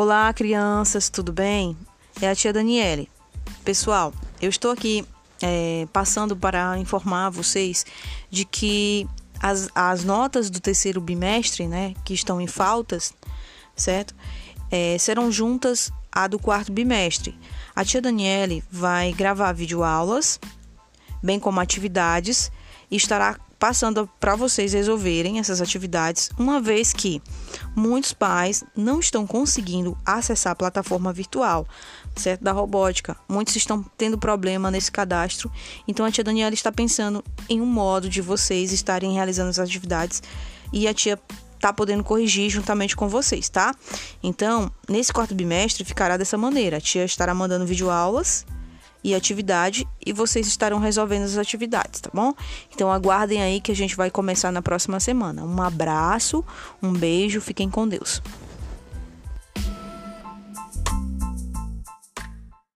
Olá, crianças, tudo bem? É a tia Daniele. Pessoal, eu estou aqui é, passando para informar vocês de que as, as notas do terceiro bimestre, né, que estão em faltas, certo? É, serão juntas à do quarto bimestre. A tia Daniele vai gravar videoaulas, bem como atividades, e estará passando para vocês resolverem essas atividades, uma vez que muitos pais não estão conseguindo acessar a plataforma virtual, certo? Da robótica. Muitos estão tendo problema nesse cadastro. Então a tia Daniela está pensando em um modo de vocês estarem realizando as atividades e a tia tá podendo corrigir juntamente com vocês, tá? Então, nesse quarto bimestre ficará dessa maneira. A tia estará mandando videoaulas aulas e atividade e vocês estarão resolvendo as atividades, tá bom? Então aguardem aí que a gente vai começar na próxima semana. Um abraço, um beijo, fiquem com Deus.